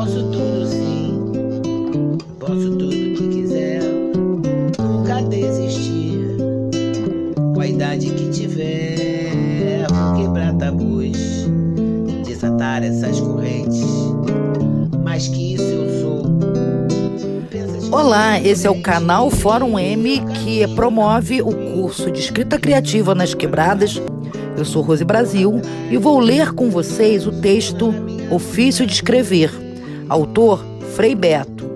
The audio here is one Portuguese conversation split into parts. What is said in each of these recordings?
Posso tudo sim, posso tudo que quiser. Nunca desistir, com a idade que tiver. Vou quebrar tabus, desatar essas correntes. Mais que isso eu sou. Olá, esse é o canal Fórum M que promove o curso de escrita criativa nas quebradas. Eu sou Rose Brasil e vou ler com vocês o texto Ofício de Escrever, autor Frei Beto.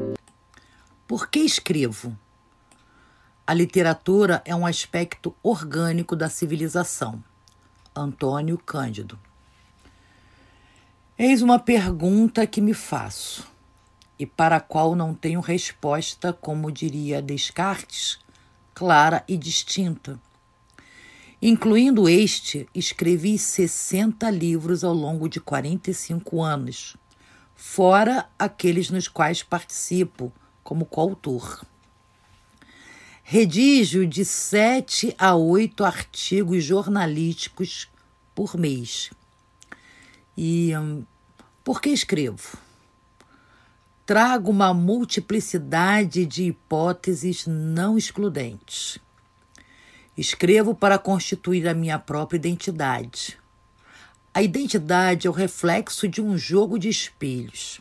Por que escrevo? A literatura é um aspecto orgânico da civilização. Antônio Cândido. Eis uma pergunta que me faço e para a qual não tenho resposta, como diria Descartes, clara e distinta. Incluindo este, escrevi 60 livros ao longo de 45 anos, fora aqueles nos quais participo como coautor. Redijo de sete a oito artigos jornalísticos por mês. E hum, por que escrevo? trago uma multiplicidade de hipóteses não excludentes. Escrevo para constituir a minha própria identidade. A identidade é o reflexo de um jogo de espelhos.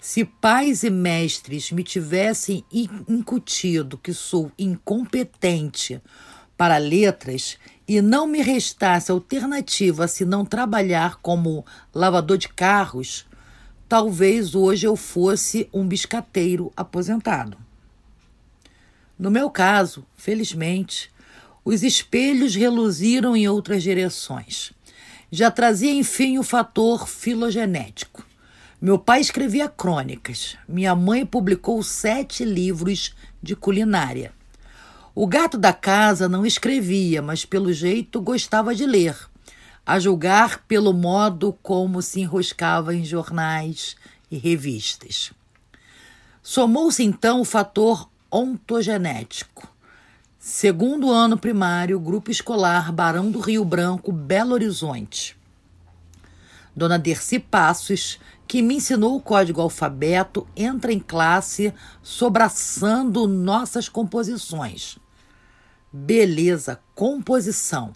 Se pais e mestres me tivessem incutido que sou incompetente para letras e não me restasse alternativa se não trabalhar como lavador de carros, talvez hoje eu fosse um biscateiro aposentado. No meu caso, felizmente, os espelhos reluziram em outras direções. Já trazia, enfim, o fator filogenético. Meu pai escrevia crônicas. Minha mãe publicou sete livros de culinária. O gato da casa não escrevia, mas pelo jeito gostava de ler a julgar pelo modo como se enroscava em jornais e revistas. Somou-se então o fator ontogenético. Segundo ano primário, grupo escolar Barão do Rio Branco, Belo Horizonte. Dona Dercy Passos, que me ensinou o código alfabeto, entra em classe sobraçando nossas composições. Beleza, composição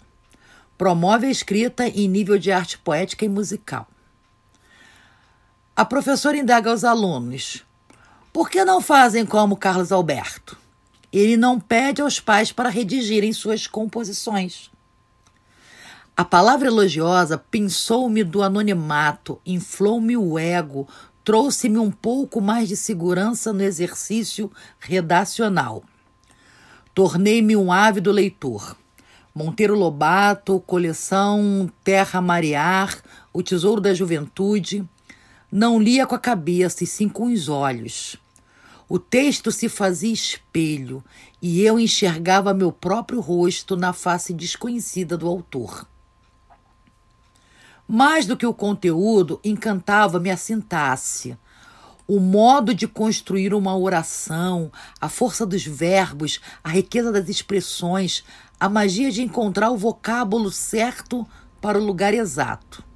Promove a escrita em nível de arte poética e musical. A professora indaga aos alunos: por que não fazem como Carlos Alberto? Ele não pede aos pais para redigirem suas composições. A palavra elogiosa pinçou-me do anonimato, inflou-me o ego, trouxe-me um pouco mais de segurança no exercício redacional. Tornei-me um ávido leitor. Monteiro Lobato, coleção Terra Marear, O Tesouro da Juventude. Não lia com a cabeça e sim com os olhos. O texto se fazia espelho e eu enxergava meu próprio rosto na face desconhecida do autor. Mais do que o conteúdo, encantava-me a sintaxe, o modo de construir uma oração, a força dos verbos, a riqueza das expressões, a magia de encontrar o vocábulo certo para o lugar exato.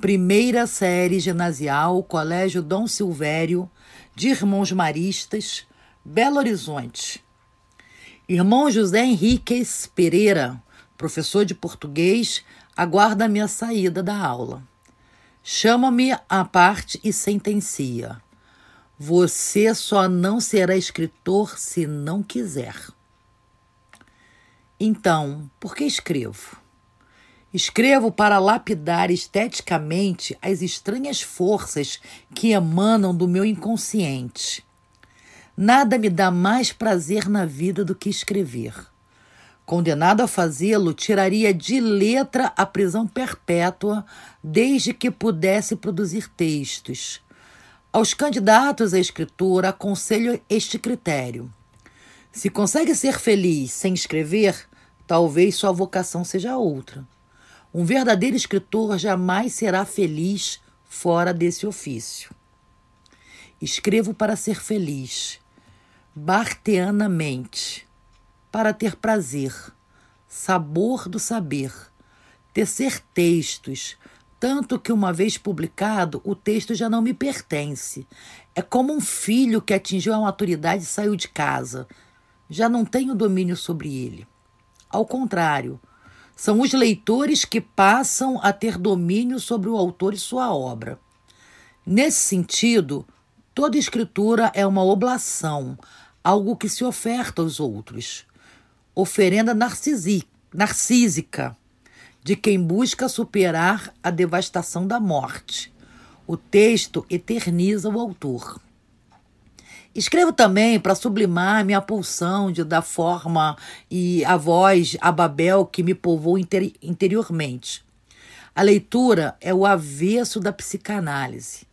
Primeira série ginasial, Colégio Dom Silvério, de Irmãos Maristas, Belo Horizonte. Irmão José Henriques Pereira, professor de português, aguarda a minha saída da aula. Chama-me à parte e sentencia. Você só não será escritor se não quiser. Então, por que escrevo? Escrevo para lapidar esteticamente as estranhas forças que emanam do meu inconsciente. Nada me dá mais prazer na vida do que escrever. Condenado a fazê-lo, tiraria de letra a prisão perpétua desde que pudesse produzir textos. Aos candidatos a escritor, aconselho este critério. Se consegue ser feliz sem escrever, talvez sua vocação seja outra. Um verdadeiro escritor jamais será feliz fora desse ofício. Escrevo para ser feliz, barteanamente, para ter prazer, sabor do saber, tecer textos, tanto que, uma vez publicado, o texto já não me pertence. É como um filho que atingiu a maturidade e saiu de casa. Já não tenho domínio sobre ele. Ao contrário, são os leitores que passam a ter domínio sobre o autor e sua obra. Nesse sentido, toda escritura é uma oblação, algo que se oferta aos outros. Oferenda narcísica de quem busca superar a devastação da morte. O texto eterniza o autor. Escrevo também para sublimar minha pulsão de dar forma e a voz a Babel que me povoou interi interiormente. A leitura é o avesso da psicanálise.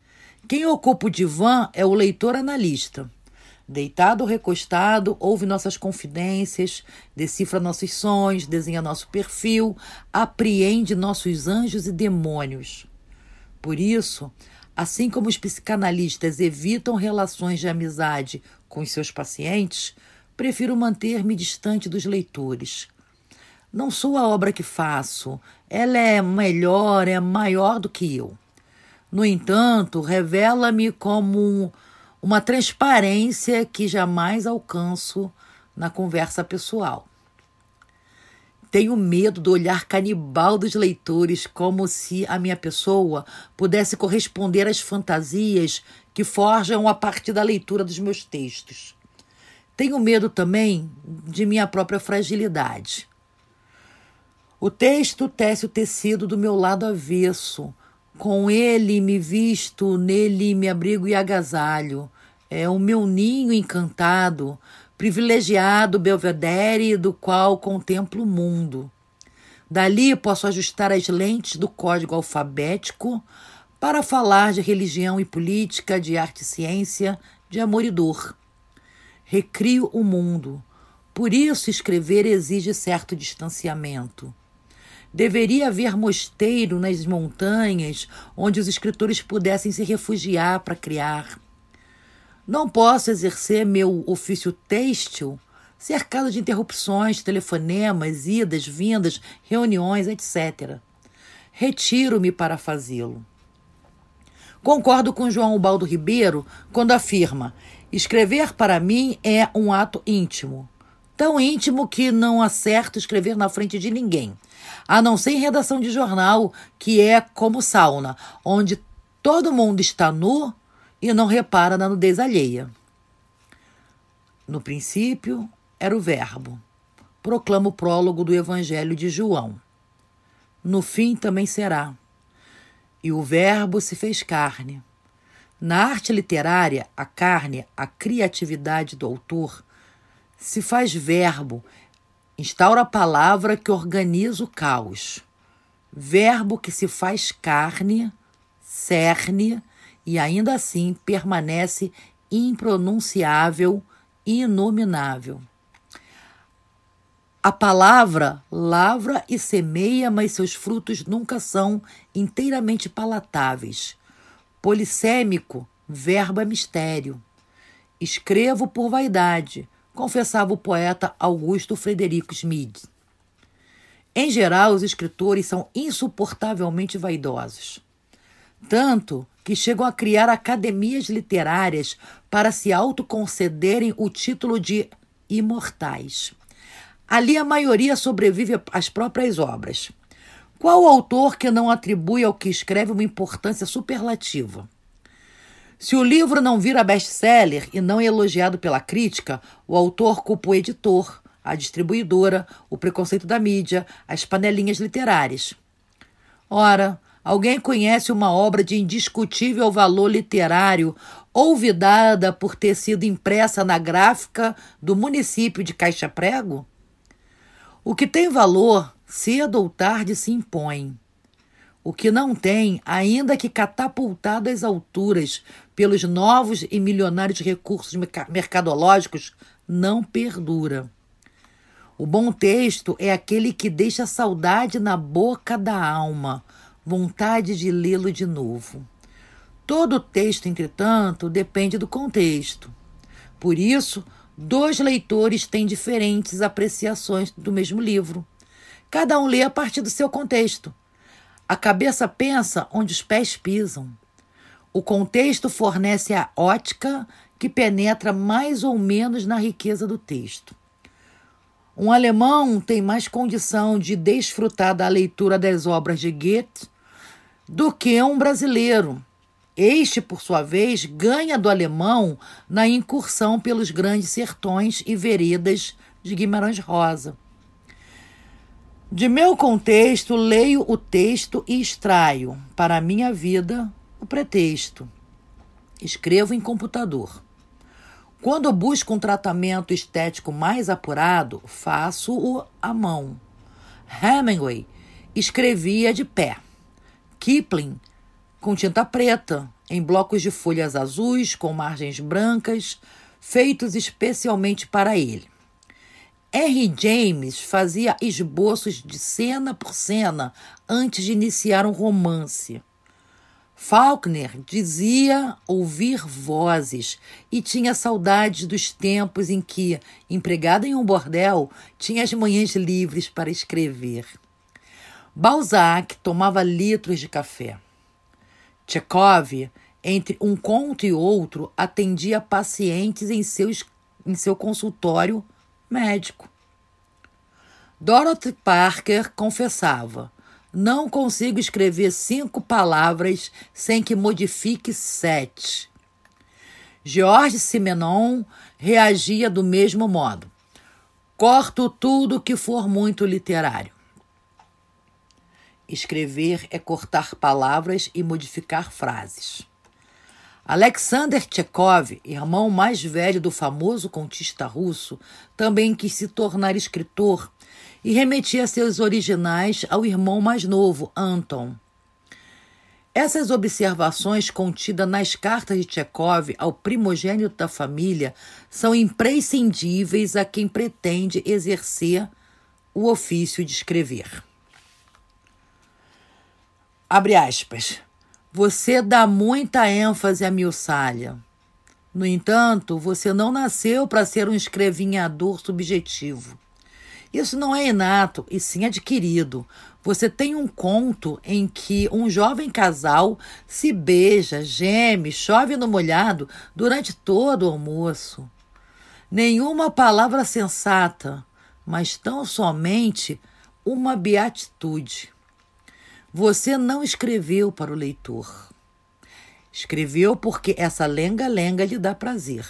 Quem ocupa o divã é o leitor analista. Deitado ou recostado, ouve nossas confidências, decifra nossos sonhos, desenha nosso perfil, apreende nossos anjos e demônios. Por isso, assim como os psicanalistas evitam relações de amizade com seus pacientes, prefiro manter-me distante dos leitores. Não sou a obra que faço, ela é melhor, é maior do que eu. No entanto, revela-me como uma transparência que jamais alcanço na conversa pessoal. Tenho medo do olhar canibal dos leitores, como se a minha pessoa pudesse corresponder às fantasias que forjam a partir da leitura dos meus textos. Tenho medo também de minha própria fragilidade. O texto tece o tecido do meu lado avesso, com ele me visto, nele me abrigo e agasalho. É o meu ninho encantado, privilegiado belvedere do qual contemplo o mundo. Dali posso ajustar as lentes do código alfabético para falar de religião e política, de arte e ciência, de amor e dor. Recrio o mundo. Por isso, escrever exige certo distanciamento. Deveria haver mosteiro nas montanhas onde os escritores pudessem se refugiar para criar. Não posso exercer meu ofício têxtil cercado de interrupções, telefonemas, idas, vindas, reuniões, etc. Retiro-me para fazê-lo. Concordo com João Baldo Ribeiro quando afirma: escrever para mim é um ato íntimo. Tão íntimo que não acerto escrever na frente de ninguém a não ser em redação de jornal, que é como sauna, onde todo mundo está nu e não repara na nudez alheia. No princípio era o Verbo. Proclama o prólogo do Evangelho de João. No fim também será. E o Verbo se fez carne. Na arte literária, a carne, a criatividade do autor, se faz verbo Instaura a palavra que organiza o caos. Verbo que se faz carne, cerne e ainda assim permanece impronunciável inominável. A palavra lavra e semeia, mas seus frutos nunca são inteiramente palatáveis. Polissêmico, verbo é mistério. Escrevo por vaidade, confessava o poeta Augusto Frederico Schmid. Em geral, os escritores são insuportavelmente vaidosos. Tanto que chegam a criar academias literárias para se autoconcederem o título de imortais. Ali a maioria sobrevive às próprias obras. Qual autor que não atribui ao que escreve uma importância superlativa? Se o livro não vira best-seller e não é elogiado pela crítica, o autor culpa o editor, a distribuidora, o preconceito da mídia, as panelinhas literárias. Ora, alguém conhece uma obra de indiscutível valor literário, olvidada por ter sido impressa na gráfica do município de Caixa Prego? O que tem valor, cedo ou tarde se impõe. O que não tem, ainda que catapultado às alturas pelos novos e milionários recursos mercadológicos, não perdura. O bom texto é aquele que deixa saudade na boca da alma, vontade de lê-lo de novo. Todo texto, entretanto, depende do contexto. Por isso, dois leitores têm diferentes apreciações do mesmo livro. Cada um lê a partir do seu contexto. A cabeça pensa onde os pés pisam. O contexto fornece a ótica que penetra mais ou menos na riqueza do texto. Um alemão tem mais condição de desfrutar da leitura das obras de Goethe do que um brasileiro. Este, por sua vez, ganha do alemão na incursão pelos grandes sertões e veredas de Guimarães Rosa. De meu contexto, leio o texto e extraio, para a minha vida, o pretexto. Escrevo em computador. Quando busco um tratamento estético mais apurado, faço-o à mão. Hemingway escrevia de pé. Kipling com tinta preta, em blocos de folhas azuis com margens brancas, feitos especialmente para ele. R. James fazia esboços de cena por cena antes de iniciar um romance. Faulkner dizia ouvir vozes e tinha saudades dos tempos em que, empregada em um bordel, tinha as manhãs livres para escrever. Balzac tomava litros de café. Chekhov, entre um conto e outro, atendia pacientes em, em seu consultório médico. Dorothy Parker confessava: não consigo escrever cinco palavras sem que modifique sete. George Simenon reagia do mesmo modo. Corto tudo que for muito literário. Escrever é cortar palavras e modificar frases. Alexander Chekhov, irmão mais velho do famoso contista russo, também quis se tornar escritor e remetia seus originais ao irmão mais novo, Anton. Essas observações contidas nas cartas de Chekhov ao primogênito da família são imprescindíveis a quem pretende exercer o ofício de escrever. Abre aspas. Você dá muita ênfase à miuçalha. No entanto, você não nasceu para ser um escrevinhador subjetivo. Isso não é inato, e sim adquirido. Você tem um conto em que um jovem casal se beija, geme, chove no molhado durante todo o almoço. Nenhuma palavra sensata, mas tão somente uma beatitude. Você não escreveu para o leitor. Escreveu porque essa lenga-lenga lhe dá prazer.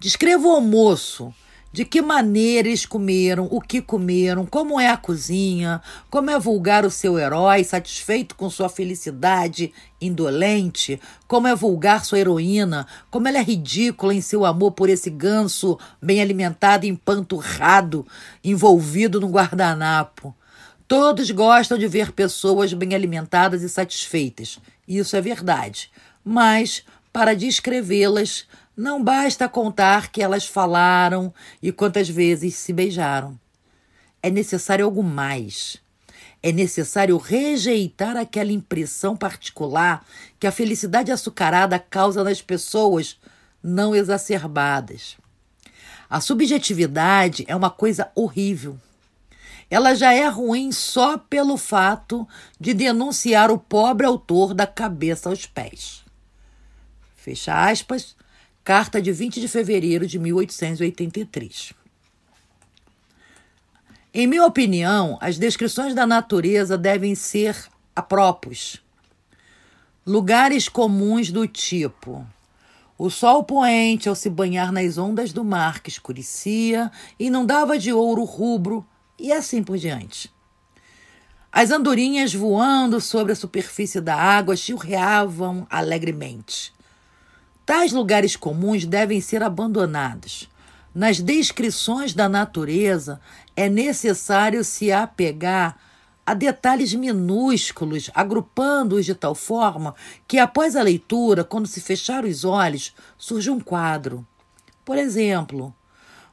Descreva o almoço de que maneira eles comeram, o que comeram, como é a cozinha, como é vulgar o seu herói, satisfeito com sua felicidade indolente, como é vulgar sua heroína, como ela é ridícula em seu amor por esse ganso bem alimentado empanturrado, envolvido no guardanapo. Todos gostam de ver pessoas bem alimentadas e satisfeitas. Isso é verdade. Mas, para descrevê-las, não basta contar que elas falaram e quantas vezes se beijaram. É necessário algo mais. É necessário rejeitar aquela impressão particular que a felicidade açucarada causa nas pessoas não exacerbadas. A subjetividade é uma coisa horrível. Ela já é ruim só pelo fato de denunciar o pobre autor da cabeça aos pés. Fecha aspas Carta de 20 de fevereiro de 1883. Em minha opinião, as descrições da natureza devem ser apróprios. Lugares comuns do tipo: o sol poente ao se banhar nas ondas do mar que escurecia, inundava de ouro rubro e assim por diante. As andorinhas voando sobre a superfície da água chilreavam alegremente. Tais lugares comuns devem ser abandonados. Nas descrições da natureza, é necessário se apegar a detalhes minúsculos, agrupando-os de tal forma que, após a leitura, quando se fechar os olhos, surge um quadro. Por exemplo,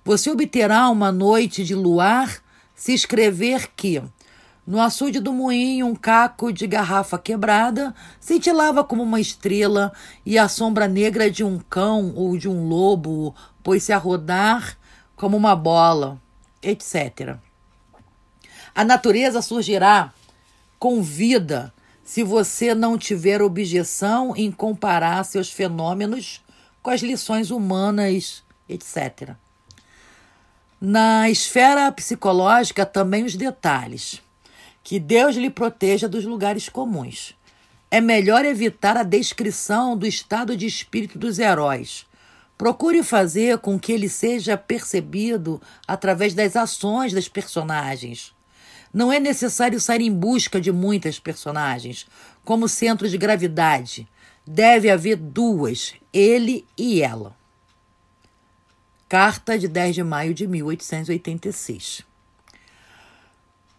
você obterá uma noite de luar se escrever que no açude do moinho, um caco de garrafa quebrada cintilava como uma estrela, e a sombra negra de um cão ou de um lobo pôs-se a rodar como uma bola, etc. A natureza surgirá convida se você não tiver objeção em comparar seus fenômenos com as lições humanas, etc. Na esfera psicológica, também os detalhes. Que Deus lhe proteja dos lugares comuns. É melhor evitar a descrição do estado de espírito dos heróis. Procure fazer com que ele seja percebido através das ações das personagens. Não é necessário sair em busca de muitas personagens, como centro de gravidade. Deve haver duas, ele e ela. Carta de 10 de maio de 1886.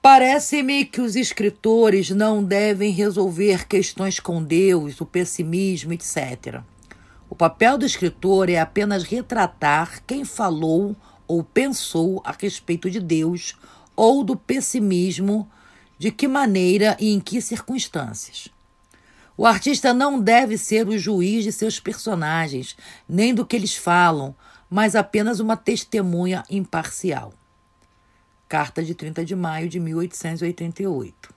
Parece-me que os escritores não devem resolver questões com Deus, o pessimismo, etc. O papel do escritor é apenas retratar quem falou ou pensou a respeito de Deus ou do pessimismo, de que maneira e em que circunstâncias. O artista não deve ser o juiz de seus personagens, nem do que eles falam, mas apenas uma testemunha imparcial. Carta de 30 de maio de 1888.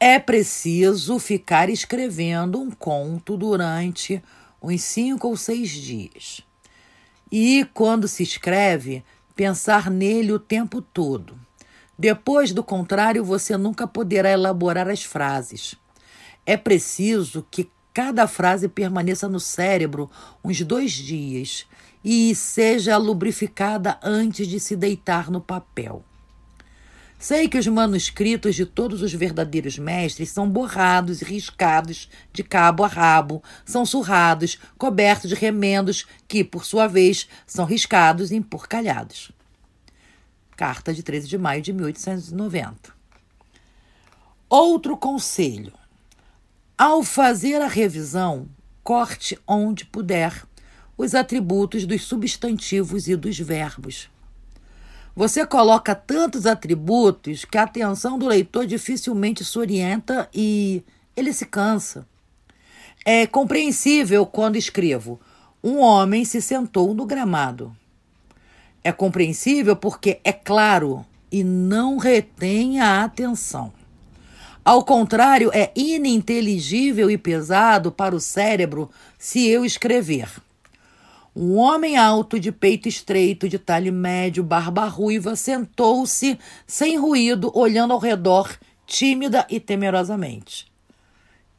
É preciso ficar escrevendo um conto durante uns cinco ou seis dias. E, quando se escreve, pensar nele o tempo todo. Depois, do contrário, você nunca poderá elaborar as frases. É preciso que cada frase permaneça no cérebro uns dois dias e seja lubrificada antes de se deitar no papel. Sei que os manuscritos de todos os verdadeiros mestres são borrados e riscados de cabo a rabo, são surrados, cobertos de remendos que, por sua vez, são riscados e empurcalhados. Carta de 13 de maio de 1890. Outro conselho: ao fazer a revisão, corte onde puder os atributos dos substantivos e dos verbos. Você coloca tantos atributos que a atenção do leitor dificilmente se orienta e ele se cansa. É compreensível quando escrevo: um homem se sentou no gramado. É compreensível porque é claro e não retém a atenção. Ao contrário, é ininteligível e pesado para o cérebro se eu escrever. Um homem alto, de peito estreito, de talhe médio, barba ruiva, sentou-se sem ruído, olhando ao redor, tímida e temerosamente.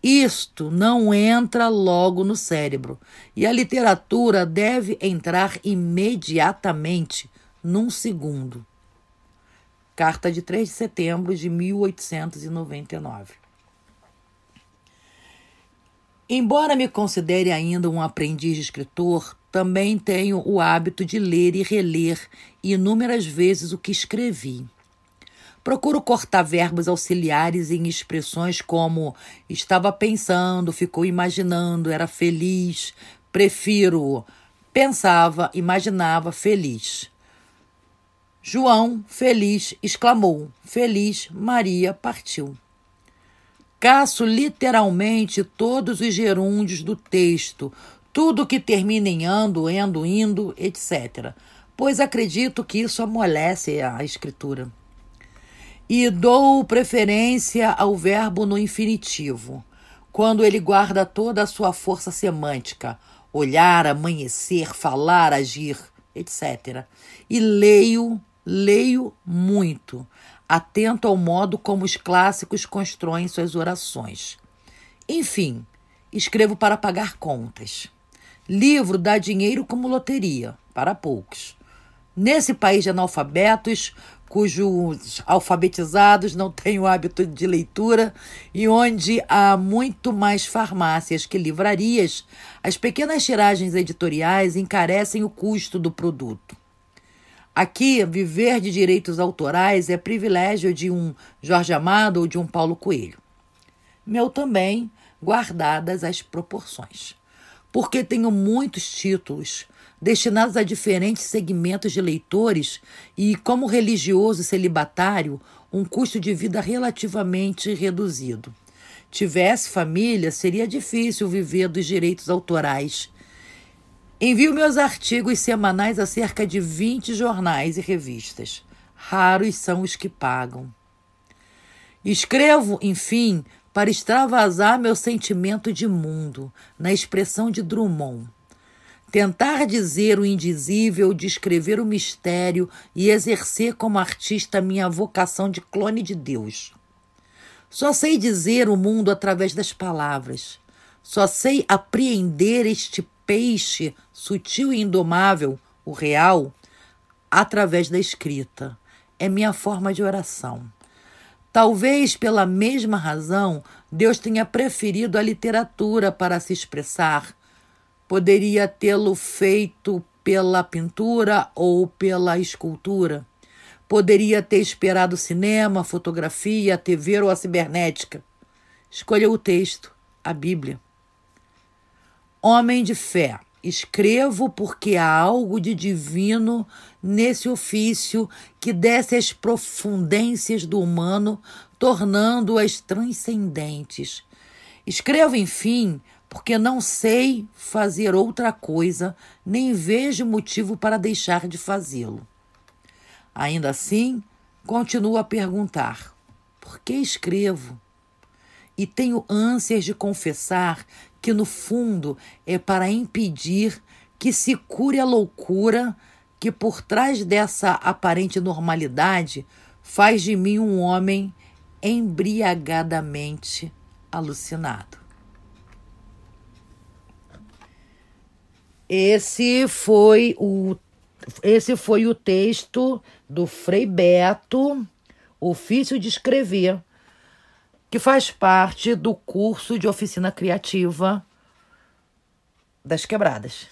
Isto não entra logo no cérebro e a literatura deve entrar imediatamente, num segundo. Carta de 3 de setembro de 1899. Embora me considere ainda um aprendiz de escritor, também tenho o hábito de ler e reler inúmeras vezes o que escrevi. Procuro cortar verbos auxiliares em expressões como estava pensando, ficou imaginando, era feliz. Prefiro pensava, imaginava, feliz. João, feliz, exclamou. Feliz, Maria partiu. Caço literalmente todos os gerúndios do texto, tudo que termina em ando, endo, indo, etc., pois acredito que isso amolece a escritura. E dou preferência ao verbo no infinitivo, quando ele guarda toda a sua força semântica, olhar, amanhecer, falar, agir, etc. E leio, leio muito, atento ao modo como os clássicos constroem suas orações. Enfim, escrevo para pagar contas. Livro dá dinheiro como loteria, para poucos. Nesse país de analfabetos, cujos alfabetizados não têm o hábito de leitura e onde há muito mais farmácias que livrarias, as pequenas tiragens editoriais encarecem o custo do produto. Aqui, viver de direitos autorais é privilégio de um Jorge Amado ou de um Paulo Coelho. Meu também, guardadas as proporções. Porque tenho muitos títulos destinados a diferentes segmentos de leitores e, como religioso celibatário, um custo de vida relativamente reduzido. Tivesse família, seria difícil viver dos direitos autorais Envio meus artigos semanais a cerca de 20 jornais e revistas. Raros são os que pagam. Escrevo, enfim, para extravasar meu sentimento de mundo, na expressão de Drummond. Tentar dizer o indizível, descrever o mistério e exercer como artista minha vocação de clone de Deus. Só sei dizer o mundo através das palavras. Só sei apreender este peixe sutil e indomável, o real, através da escrita. É minha forma de oração. Talvez pela mesma razão Deus tenha preferido a literatura para se expressar. Poderia tê-lo feito pela pintura ou pela escultura. Poderia ter esperado cinema, fotografia, TV ou a cibernética. Escolheu o texto, a Bíblia. Homem de fé, escrevo porque há algo de divino nesse ofício que desce às profundências do humano, tornando-as transcendentes. Escrevo, enfim, porque não sei fazer outra coisa, nem vejo motivo para deixar de fazê-lo. Ainda assim, continuo a perguntar: por que escrevo? E tenho ânsias de confessar que, no fundo, é para impedir que se cure a loucura que, por trás dessa aparente normalidade, faz de mim um homem embriagadamente alucinado. Esse foi o esse foi o texto do Frei Beto, Ofício de Escrever, que faz parte do curso de oficina criativa das quebradas.